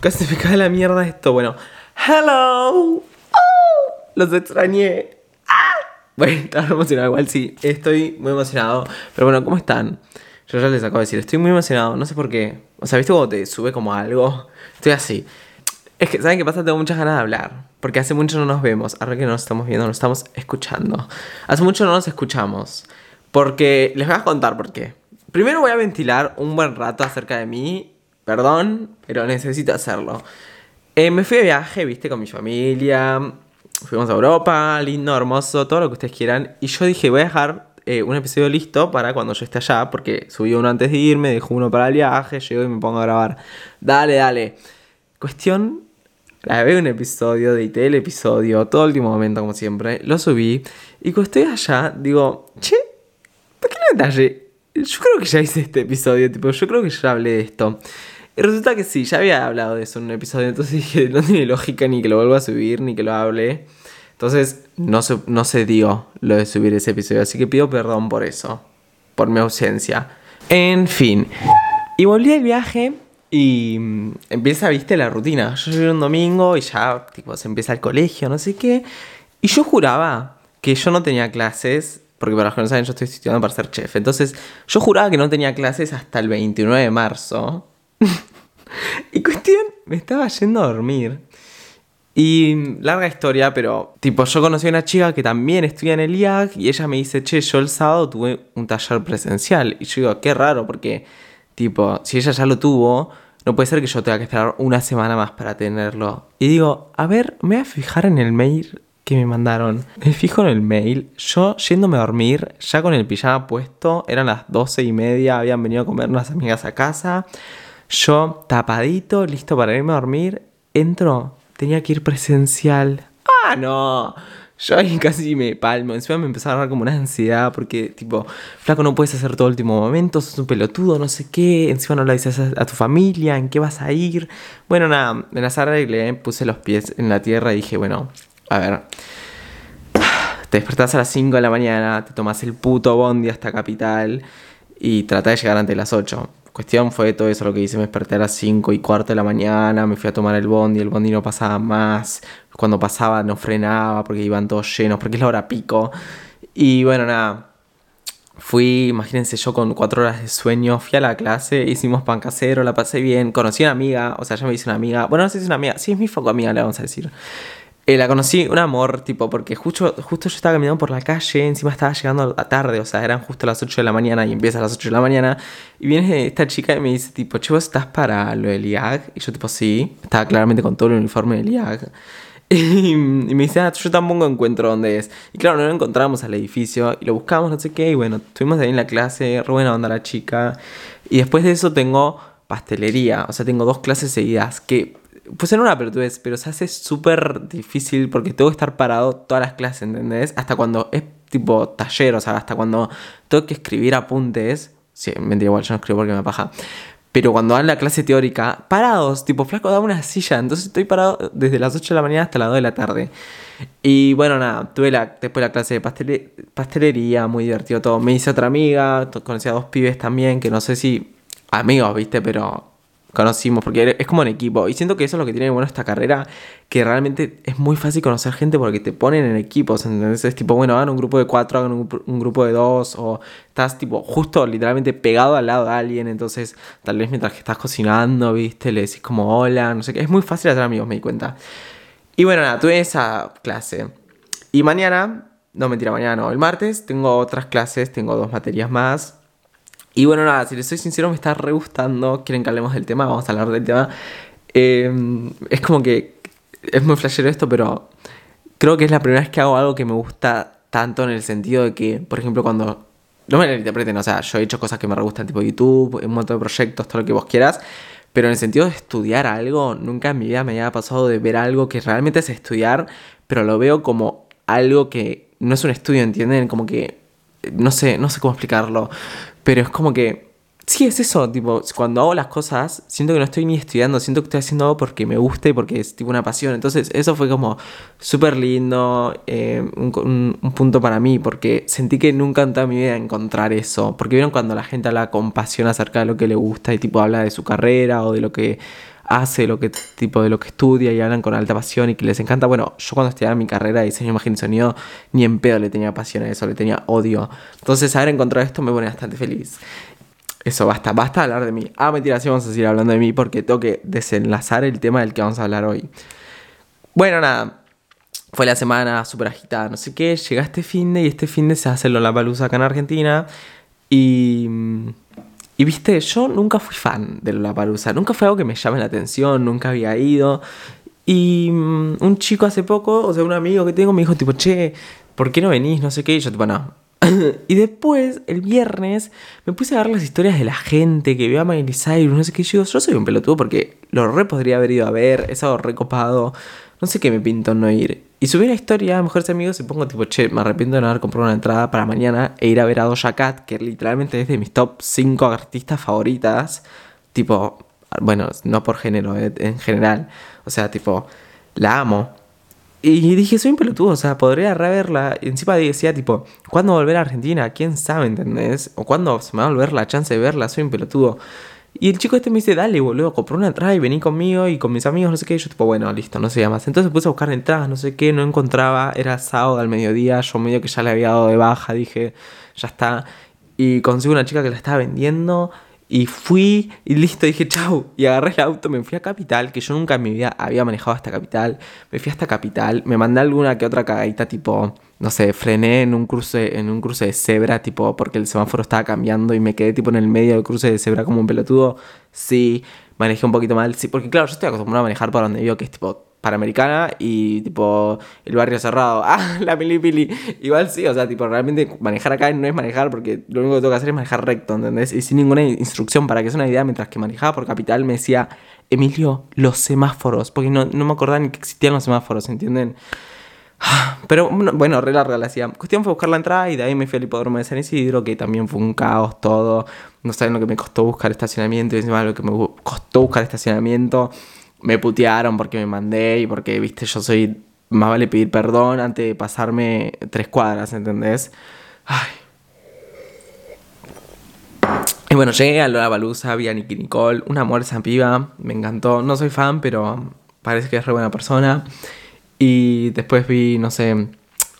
cae la mierda esto. Bueno, hello. Oh, los extrañé. Ah. Bueno, estaba emocionado igual, sí. Estoy muy emocionado. Pero bueno, ¿cómo están? Yo ya les acabo de decir, estoy muy emocionado. No sé por qué. O sea, ¿viste cuando te sube como algo? Estoy así. Es que, ¿saben qué pasa? Tengo muchas ganas de hablar. Porque hace mucho no nos vemos. Ahora que no nos estamos viendo, nos estamos escuchando. Hace mucho no nos escuchamos. Porque les voy a contar por qué. Primero voy a ventilar un buen rato acerca de mí. Perdón, pero necesito hacerlo. Eh, me fui de viaje, viste, con mi familia. Fuimos a Europa, lindo, hermoso, todo lo que ustedes quieran. Y yo dije, voy a dejar eh, un episodio listo para cuando yo esté allá. Porque subí uno antes de irme, dejo uno para el viaje, llego y me pongo a grabar. Dale, dale. Cuestión grabé un episodio, edité el episodio, todo el último momento como siempre, lo subí y cuando estoy allá digo, che, ¿por qué no detalle? Yo creo que ya hice este episodio, tipo, yo creo que ya hablé de esto. Y resulta que sí, ya había hablado de eso en un episodio, entonces dije, no tiene lógica ni que lo vuelva a subir, ni que lo hable. Entonces no se, no se dio lo de subir ese episodio, así que pido perdón por eso, por mi ausencia. En fin, y volví al viaje y mm, empieza, viste, la rutina. Yo llegué un domingo y ya, tipo, se empieza el colegio, no sé qué. Y yo juraba que yo no tenía clases, porque para los que no saben, yo estoy estudiando para ser chef. Entonces, yo juraba que no tenía clases hasta el 29 de marzo. y cuestión, me estaba yendo a dormir. Y larga historia, pero tipo, yo conocí a una chica que también estudia en el IAC y ella me dice, che, yo el sábado tuve un taller presencial. Y yo digo, qué raro, porque Tipo, si ella ya lo tuvo, no puede ser que yo tenga que esperar una semana más para tenerlo. Y digo, a ver, me voy a fijar en el mail que me mandaron. Me fijo en el mail, yo yéndome a dormir, ya con el pijama puesto, eran las doce y media, habían venido a comer unas amigas a casa. Yo tapadito, listo para irme a dormir, entro, tenía que ir presencial. ¡Ah, no! Yo ahí casi me palmo. Encima me empezó a dar como una ansiedad porque, tipo, flaco, no puedes hacer todo el último momento, sos un pelotudo, no sé qué. Encima no le dices a, tu familia, en qué vas a ir. Bueno, nada, me las arreglé, puse los pies en la tierra y dije, bueno, a ver. Te despertás a las 5 de la mañana, te tomas el puto bondi hasta Capital y tratás de llegar antes de las 8. Cuestión fue todo eso lo que hice, me desperté a las 5 y cuarto de la mañana, me fui a tomar el bondi, el bondi no pasaba más, cuando pasaba no frenaba porque iban todos llenos, porque es la hora pico. Y bueno, nada, fui, imagínense yo con cuatro horas de sueño, fui a la clase, hicimos pan casero, la pasé bien, conocí a una amiga, o sea, ya me hice una amiga, bueno, no sé si es una amiga, sí es mi foco amiga, le vamos a decir. Eh, la conocí, un amor, tipo, porque justo, justo yo estaba caminando por la calle, encima estaba llegando a tarde, o sea, eran justo las 8 de la mañana y empieza a las 8 de la mañana. Y viene esta chica y me dice, tipo, che, estás para lo del IAG? Y yo, tipo, sí, estaba claramente con todo el uniforme del IAG. Y, me dice, ah, yo tampoco encuentro dónde es. Y claro, no lo encontramos al edificio y lo buscamos, no sé qué. Y bueno, estuvimos ahí en la clase, re buena la chica. Y después de eso tengo pastelería, o sea, tengo dos clases seguidas que pues en una pelotudez, pero se hace súper difícil porque tengo que estar parado todas las clases, ¿entendés? Hasta cuando es tipo taller, o sea, hasta cuando tengo que escribir apuntes. Sí, mentira, igual yo no escribo porque me paja. Pero cuando dan la clase teórica, parados, tipo flaco, da una silla. Entonces estoy parado desde las 8 de la mañana hasta las 2 de la tarde. Y bueno, nada, tuve la, después la clase de pastelería, muy divertido todo. Me hice otra amiga, conocí a dos pibes también, que no sé si amigos, viste, pero conocimos, porque es como en equipo. Y siento que eso es lo que tiene bueno esta carrera, que realmente es muy fácil conocer gente porque te ponen en equipos, ¿entendés? Es tipo, bueno, hagan un grupo de cuatro, hagan un, grupo de dos, o estás tipo justo literalmente pegado al lado de alguien, entonces tal vez mientras que estás cocinando, viste, le decís como hola, no sé qué. Es muy fácil hacer amigos, me di cuenta. Y bueno, nada, tuve esa clase. Y mañana, no mentira, mañana no, el martes tengo otras clases, tengo dos materias más. Y bueno, nada, si les soy sincero, me está re gustando. Quieren que hablemos del tema, vamos a hablar del tema. Em, es como que es muy flashero esto, pero creo que es la primera vez que hago algo que me gusta tanto en el sentido de que, por ejemplo, cuando. No me interpreten, o sea, yo he hecho cosas que me re gustan, tipo YouTube, un montón de proyectos, todo lo que vos quieras. Pero en el sentido de estudiar algo, nunca en mi vida me había pasado de ver algo que realmente es estudiar, pero lo veo como algo que no es un estudio, ¿entienden? Como que no sé, no sé cómo explicarlo, pero es como que, sí, es eso, tipo, cuando hago las cosas, siento que no estoy ni estudiando, siento que estoy haciendo algo porque me gusta y porque es tipo una pasión. Entonces, eso fue como súper lindo, eh, un, punto para mí, porque sentí que nunca en toda mi vida encontrar eso. Porque vieron cuando la gente habla con pasión acerca de lo que le gusta y tipo habla de su carrera o de lo que hace, lo que tipo de lo que estudia y hablan con alta pasión y que les encanta. Bueno, yo cuando estudiaba mi carrera de diseño, imagen y sonido, ni en pedo le tenía pasión a eso, le tenía odio. Entonces, haber encontrado esto me pone bastante feliz. Eso, basta, basta hablar de mí. Ah, mentira, sí vamos a seguir hablando de mí porque tengo que desenlazar el tema del que vamos a hablar hoy. Bueno, nada. Fue la semana súper agitada, no sé qué. Llega este fin de y este fin de se hace la palusa acá en Argentina. Y. Y viste, yo nunca fui fan de Lollapalooza, nunca fue algo que me llame la atención, nunca había ido. Y mm, un chico hace poco, o sea, un amigo que tengo me dijo tipo, che, ¿por qué no venís? No sé qué, y yo tipo, no. y después, el viernes, me puse a ver las historias de la gente que vio a Miley Cyrus, no sé qué, yo, yo soy un pelotudo porque lo re podría haber ido a ver, es algo recopado, no sé qué me pinto no ir. Y subí una historia a Mejores Amigos y pongo tipo, che, me arrepiento de no haber comprado una entrada para mañana e ir a ver a Doja Cat, que literalmente es de mis top 5 artistas favoritas. Tipo, bueno, no por género, eh, en general. O sea, tipo, la amo. Y dije, soy un pelotudo, o sea, podría reverla. Y encima decía, tipo, ¿cuándo volver a Argentina? ¿Quién sabe, entendés? O cuándo se me va a volver la chance de verla, soy un pelotudo. Y el chico este me dice, dale, boludo, compré una entrada y vení conmigo y con mis amigos, no sé qué. Y yo, tipo, bueno, listo, no sé más. Entonces puse a buscar entradas, no sé qué, no encontraba. Era sábado al mediodía, yo medio que ya le había dado de baja, dije, ya está. Y consigo una chica que la estaba vendiendo. Y fui y listo, dije chau. Y agarré el auto, me fui a Capital, que yo nunca en mi vida había manejado hasta Capital. Me fui hasta Capital, me mandé alguna que otra cagadita tipo no sé, frené en un cruce, en un cruce de cebra, tipo, porque el semáforo estaba cambiando y me quedé tipo en el medio del cruce de cebra como un pelotudo. Sí, manejé un poquito mal, sí, porque claro, yo estoy acostumbrado a manejar por donde vivo, que es tipo Panamericana y tipo el barrio cerrado. Ah, la pili Igual sí, o sea, tipo, realmente manejar acá no es manejar porque lo único que tengo que hacer es manejar recto, ¿entendés? Y sin ninguna instrucción para que sea una idea, mientras que manejaba por capital me decía, Emilio, los semáforos, porque no, no me acordaba ni que existían los semáforos, ¿entienden? Pero bueno, re larga la hacía. Cuestión fue buscar la entrada y de ahí me fui al hipódromo de San Isidro, que también fue un caos todo. No saben lo que me costó buscar estacionamiento y encima lo que me costó buscar estacionamiento. Me putearon porque me mandé y porque, viste, yo soy. Más vale pedir perdón antes de pasarme tres cuadras, ¿entendés? Ay. Y bueno, llegué a Lola Balusa, vi a Nicky Nicole, una amor esa piba, me encantó. No soy fan, pero parece que es re buena persona. Y después vi, no sé,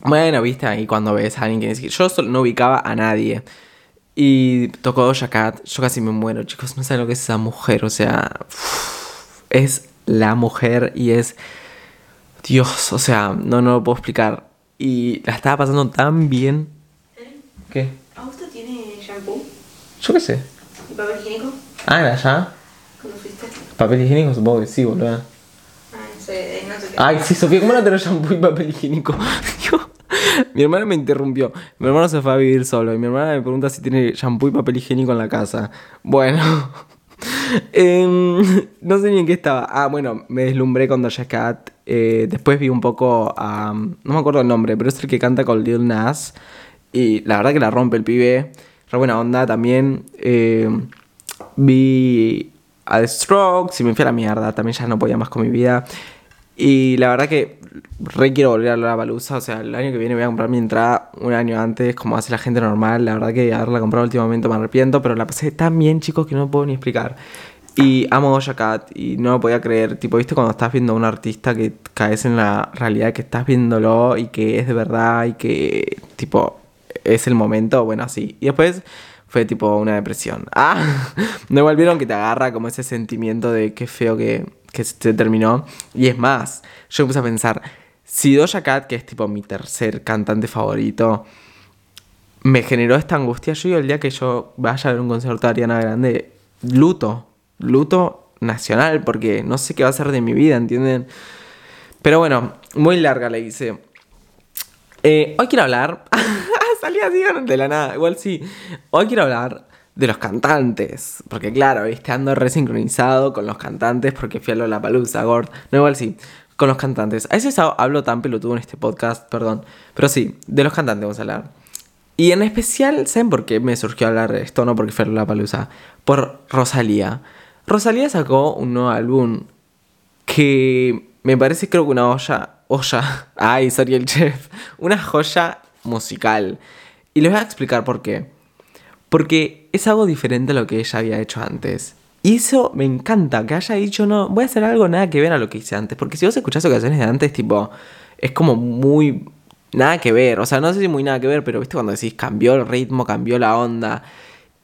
bueno, viste ahí cuando ves a alguien que dice, yo no ubicaba a nadie. Y tocó Doja Cat, yo casi me muero, chicos, no saben lo que es esa mujer, o sea, es la mujer y es Dios, o sea, no, no lo puedo explicar. Y la estaba pasando tan bien. ¿Qué? ¿Augusto tiene shampoo? Yo qué sé. ¿Y papel higiénico? Ah, ¿era allá? ¿Cuándo fuiste? Papel higiénico supongo que sí, boludo. Ay, sí, Sofía, ¿cómo no tenés shampoo y papel higiénico? mi hermana me interrumpió. Mi hermano se fue a vivir solo y mi hermana me pregunta si tiene shampoo y papel higiénico en la casa. Bueno. Em, no sé ni en qué estaba. Ah, bueno, me deslumbré con Doja Cat. Eh, después vi un poco a... no me acuerdo el nombre, pero es el que canta con Lil Nas. Y la verdad que la rompe el pibe. Re buena onda también. Eh, vi a The Strokes y me fui a la mierda. También ya no podía más con mi vida. Y la verdad que re quiero volver a la baluza. O sea, el año que viene voy a comprar mi entrada un año antes, como hace la gente normal. La verdad que haberla comprado últimamente me arrepiento, pero la pasé tan bien, chicos, que no puedo ni explicar. Y amo Doja Cat y no lo podía creer. Tipo, viste cuando estás viendo a un artista que caes en la realidad que estás viéndolo y que es de verdad y que, tipo, es el momento. Bueno, así. Y después fue tipo una depresión. Ah, no volvieron que te agarra como ese sentimiento de qué feo que que se terminó. Y es más, yo puse a pensar, si Doja Cat, que es tipo mi tercer cantante favorito, me generó esta angustia, yo el día que yo vaya a ver un concierto de Ariana Grande, luto, luto nacional, porque no sé qué va a ser de mi vida, ¿entienden? Pero bueno, muy larga le hice. Eh, hoy quiero hablar. Salí así de la nada. Igual sí. Hoy quiero hablar de los cantantes. Porque claro, viste, ando resincronizado con los cantantes porque fui a la palusa, Gord. No, igual sí, con los cantantes. A veces hablo tan pelotudo en este podcast, perdón. Pero sí, de los cantantes vamos a hablar. Y en especial, ¿saben por qué me surgió hablar de esto? No porque fue la palusa. Por Rosalía. Rosalía sacó un nuevo álbum que me parece creo que una olla... Olla. Ay, sorry el chef. Una joya musical. Y les voy a explicar por qué. Porque es algo diferente a lo que ella había hecho antes. Y eso me encanta, que haya dicho, no, voy a hacer algo nada que ver a lo que hice antes. Porque si vos escuchás canciones de antes, tipo, es como muy nada que ver. O sea, no sé si muy nada que ver, pero viste cuando decís cambió el ritmo, cambió la onda.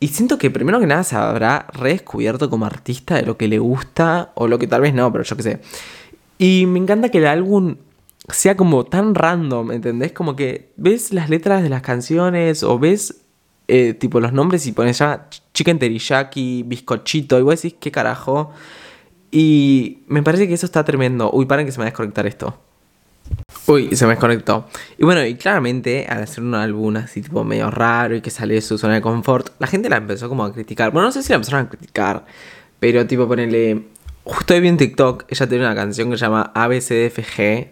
Y siento que primero que nada se habrá redescubierto como artista de lo que le gusta, o lo que tal vez no, pero yo qué sé. Y me encanta que el álbum sea como tan random, ¿entendés? Como que ves las letras de las canciones o ves eh, tipo los nombres y pones ya chicken teriyaki, bizcochito, y vos decís, ¿qué carajo? Y me parece que eso está tremendo. Uy, paren que se me va a desconectar esto. Uy, se me desconectó. Y bueno, y claramente al hacer un álbum así tipo medio raro y que sale de su zona de confort, la gente la empezó como a criticar. Bueno, no sé si la empezaron a criticar, pero tipo ponerle... Justo hoy vi en TikTok, ella tiene una canción que se llama ABCDFG,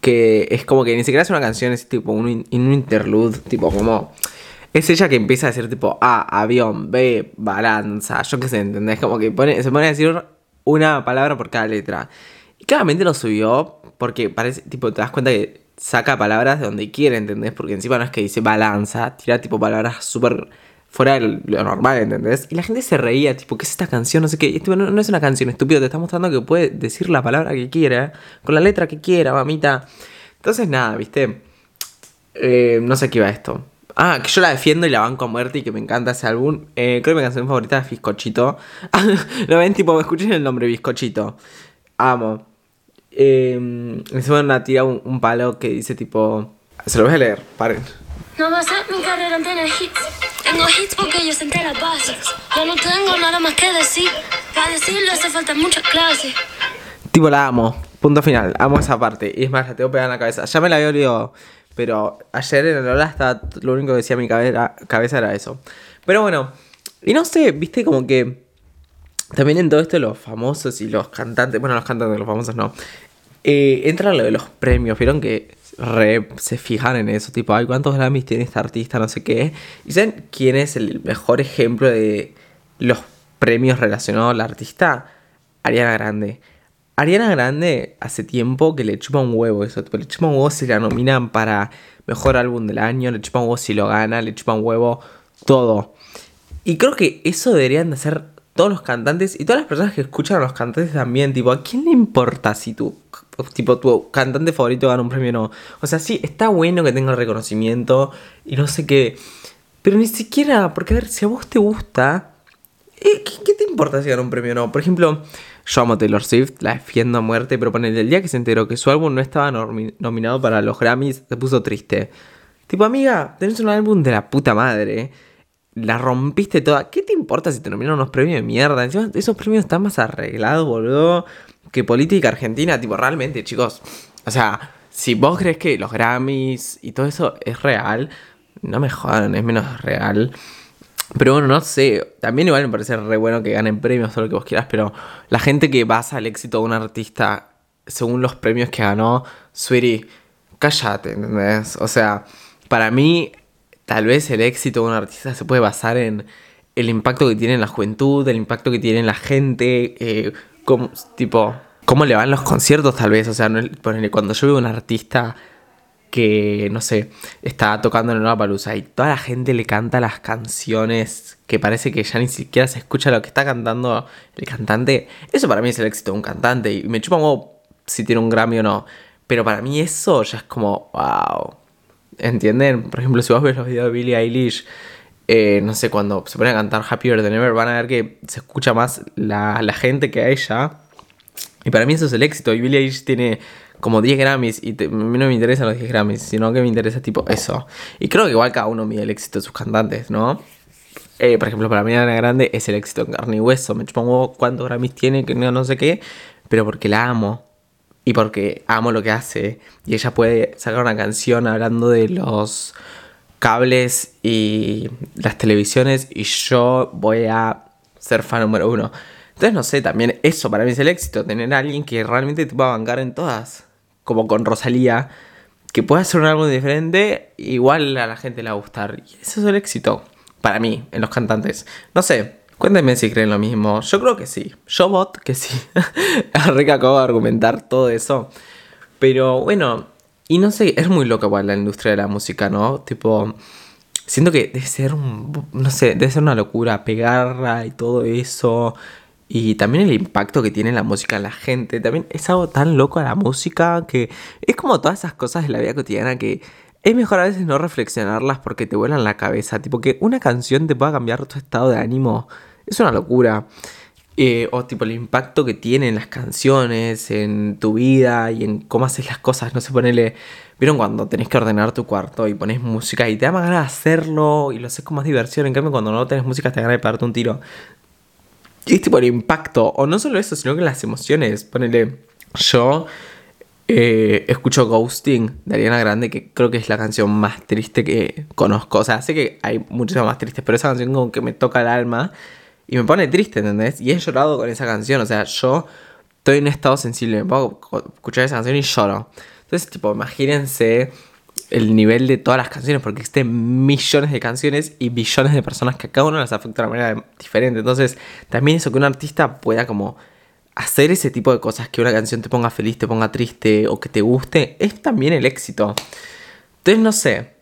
que es como que ni siquiera es una canción, es tipo un, un interlude, tipo como... Es ella que empieza a decir tipo A, avión, B, balanza, yo qué sé, ¿entendés? Como que se pone a decir una palabra por cada letra. Y claramente lo subió porque parece, tipo, te das cuenta que saca palabras de donde quiere, ¿entendés? Porque encima no es que dice balanza, tira tipo palabras súper fuera de lo normal, ¿entendés? Y la gente se reía, tipo, ¿qué es esta canción? No sé qué. No, es una canción, estúpido, te está mostrando que puede decir la palabra que quiera, con la letra que quiera, mamita. Entonces, nada, ¿viste? Eh, no sé qué iba esto. Ah, que yo la defiendo y la banco a muerte y que me encanta ese álbum. Eh, creo que mi canción favorita es Bizcochito. Lo ven, tipo, me escuchen el nombre, Bizcochito. Amo. Eh, encima una tira un, un, palo que dice tipo... Se lo voy a leer, paren. No ser mi carrera en tener hits. Tengo hits porque yo senté las bases. Ya no tengo nada más que decir. Para decirlo hace falta muchas clases. Tipo, la amo. Punto final. Amo esa parte. Y es más, la tengo pegada en la cabeza. Ya me la había olvidado. Pero ayer en el hora estaba lo único que decía mi cabeza, cabeza era eso. Pero bueno. Y no sé, viste como que... También en todo esto los famosos y los cantantes, bueno, los cantantes, los famosos no, eh, entra lo de los premios, vieron que se fijan en eso, tipo, ay, ¿cuántos Grammys tiene este artista? No sé qué. ¿Y saben quién es el mejor ejemplo de los premios relacionados al artista? Ariana Grande. Ariana Grande hace tiempo que le chupa un huevo eso, le chupa un huevo si la nominan para mejor álbum del año, le chupa un huevo si lo gana, le chupa un huevo todo. Y creo que eso deberían de hacer todos los cantantes y todas las personas que escuchan a los cantantes también, tipo, ¿a quién le importa si tu, tipo, tu cantante favorito gana un premio o no? O sea, sí, está bueno que tenga el reconocimiento y no sé qué, pero ni siquiera, porque a ver, si a vos te gusta, eh, ¿qué, te importa si gana un premio o no? Por ejemplo, yo amo Taylor Swift, la defiendo a muerte, pero ponele, el día que se enteró que su álbum no estaba nominado para los Grammys, se puso triste. Tipo, amiga, tenés un álbum de la puta madre la rompiste toda. ¿Qué te importa si te nominan unos premios de mierda? Encima, esos premios están más arreglados, boludo, que política argentina. Tipo, realmente, chicos. O sea, si vos crees que los Grammys y todo eso es real, no me jodan, es menos real. Pero bueno, no sé. También igual me parece re bueno que ganen premios, todo lo que vos quieras. Pero la gente que basa el éxito de un artista según los premios que ganó, Sweetie, cállate, ¿entendés? O sea, para mí tal vez el éxito de un artista se puede basar en el impacto que tiene en la juventud, el impacto que tiene en la gente, eh, tipo, cómo le van los conciertos tal vez, o sea, no, cuando yo veo a un artista que, no sé, está tocando en una palusa y toda la gente le canta las canciones que parece que ya ni siquiera se escucha lo que está cantando el cantante, eso para mí es el éxito de un cantante y me chupa un si tiene un Grammy o no, pero para mí eso ya es como, wow, ¿Entienden? Por ejemplo, si vos ves los videos de Billie Eilish, eh, no sé, cuando se pone a cantar Happier Than Ever, van a ver que se escucha más la, la gente que a ella. Y para mí eso es el éxito. Y Billie Eilish tiene como 10 Grammys y a mí no me interesan los 10 Grammys, sino que me interesa tipo eso. Y creo que igual cada uno mide el éxito de sus cantantes, ¿no? Eh, por ejemplo, para mí Ana Grande es el éxito en carne y hueso. Me chupongo cuántos Grammys tiene, que no, no sé qué, pero porque la amo y porque amo lo que hace. Y ella puede sacar una canción hablando de los cables y las televisiones y yo voy a ser fan número uno. Entonces, no sé, también eso para mí es el éxito, tener a alguien que realmente te va a bancar en todas. Como con Rosalía, que pueda hacer un álbum diferente, igual a la gente le va a gustar. Y eso es el éxito, para mí, en los cantantes. No sé, Cuéntenme si creen lo mismo. Yo creo que sí. Yo bot que sí. Que acabo de argumentar todo eso. Pero bueno, y no sé, es muy loca igual la industria de la música, ¿no? Tipo, siento que debe ser un, no sé, debe ser una locura pegarla y todo eso. Y también el impacto que tiene la música en la gente. También es algo tan loco la música que es como todas esas cosas de la vida cotidiana que es mejor a veces no reflexionarlas porque te vuelan la cabeza. Tipo que una canción te pueda cambiar tu estado de ánimo. Es una locura. Eh, o tipo el impacto que tienen las canciones en tu vida y en cómo haces las cosas. No sé, ponele. ¿Vieron cuando tenés que ordenar tu cuarto y pones música y te da más ganas de hacerlo y lo haces con más diversión? En cambio, cuando no tenés música te da ganas de pegarte un tiro. Es tipo el impacto. O no solo eso, sino que las emociones. Ponele. Yo eh, escucho Ghosting de Ariana Grande, que creo que es la canción más triste que conozco. O sea, sé que hay muchas más tristes, pero esa canción como que me toca el alma y me pone triste, ¿entendés? Y he llorado con esa canción. O sea, yo estoy en un estado sensible. Me puedo escuchar esa canción y lloro. Entonces, tipo, imagínense el nivel de todas las canciones, porque existen millones de canciones y billones de personas que a cada uno las afecta de manera diferente. Entonces, también eso que un artista pueda como hacer ese tipo de cosas, que una canción te ponga feliz, te ponga triste o que te guste, es también el éxito. Entonces, no sé,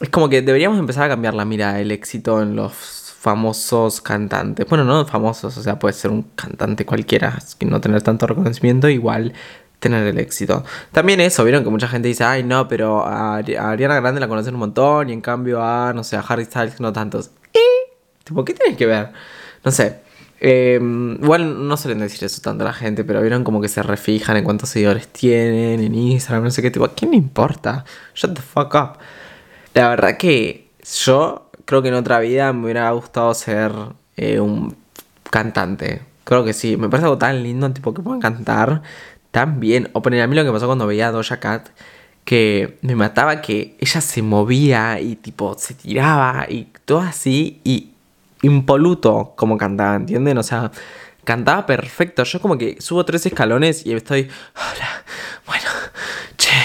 es como que deberíamos empezar a cambiar la mira el éxito en los famosos cantantes. Bueno, no famosos, o sea, puede ser un cantante cualquiera, que no tener tanto reconocimiento, igual tener el éxito. También eso, vieron que mucha gente dice, ay no, pero a, Ariana Grande la conocen un montón y en cambio a, no sé, a Harry Styles no tantos. ¿Y? Tipo, ¿qué tienes que ver? No sé. Eh, igual no suelen decir eso tanto a la gente, pero vieron como que se refijan en cuántos seguidores tienen en Instagram, no sé qué, tipo, ¿a quién le importa? Shut the fuck up. La verdad que yo creo que en otra vida me hubiera gustado ser eh, un cantante. Creo que sí, me parece algo tan lindo, tipo, que puedan cantar tan bien. O poner a mí lo que pasó cuando veía a Doja Cat, que me mataba que ella se movía y tipo se tiraba y todo así y impoluto como cantaba, ¿entienden? O sea, cantaba perfecto. Yo como que subo tres escalones y estoy, hola, bueno, che,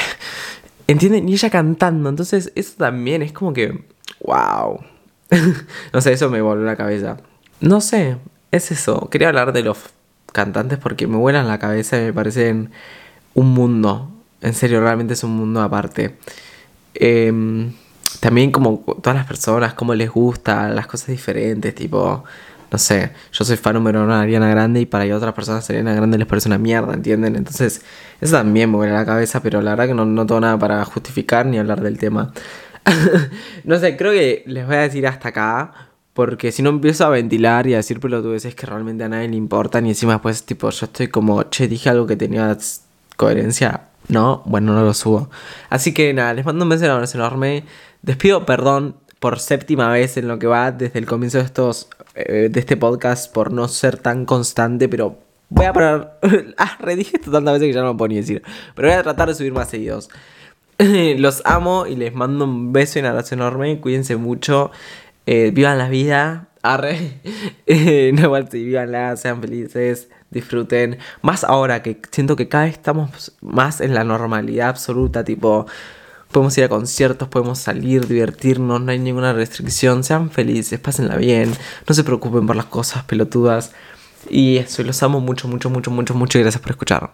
¿entienden? Y ella cantando. Entonces eso también es como que, wow. no sé, eso me volvió la cabeza. No sé, es eso. Quería hablar de los cantantes porque me vuelan la cabeza y me parecen un mundo. En serio, realmente es un mundo aparte. Eh, también como todas las personas, cómo les gusta, las cosas diferentes, tipo, no sé, yo soy fan número uno de Ariana Grande y para otras personas Ariana Grande les parece una mierda, ¿entienden? Entonces, eso también me vuelve la cabeza, pero la verdad que no, no tengo nada para justificar ni hablar del tema. no sé, creo que les voy a decir hasta acá, porque si no empiezo a ventilar y a decir pelotudeces que realmente a nadie le importan y encima después, tipo, yo estoy como, che, dije algo que tenía coherencia, no, bueno, no lo subo. Así que nada, les mando un beso enorme. Despido perdón por séptima vez en lo que va desde el comienzo de estos eh, de este podcast por no ser tan constante, pero voy a poner ah, redije esto tantas veces que ya no lo puedo ni decir, pero voy a tratar de subir más seguidos. Los amo y les mando un beso y un abrazo enorme, cuídense mucho, eh, vivan la vida, arre, no igual si vivanla, sean felices, disfruten, más ahora que siento que cada vez estamos más en la normalidad absoluta, tipo Podemos ir a conciertos, podemos salir, divertirnos, no hay ninguna restricción. Sean felices, pásenla bien, no se preocupen por las cosas pelotudas. Y eso, los amo mucho, mucho, mucho, mucho, mucho. Y gracias por escuchar.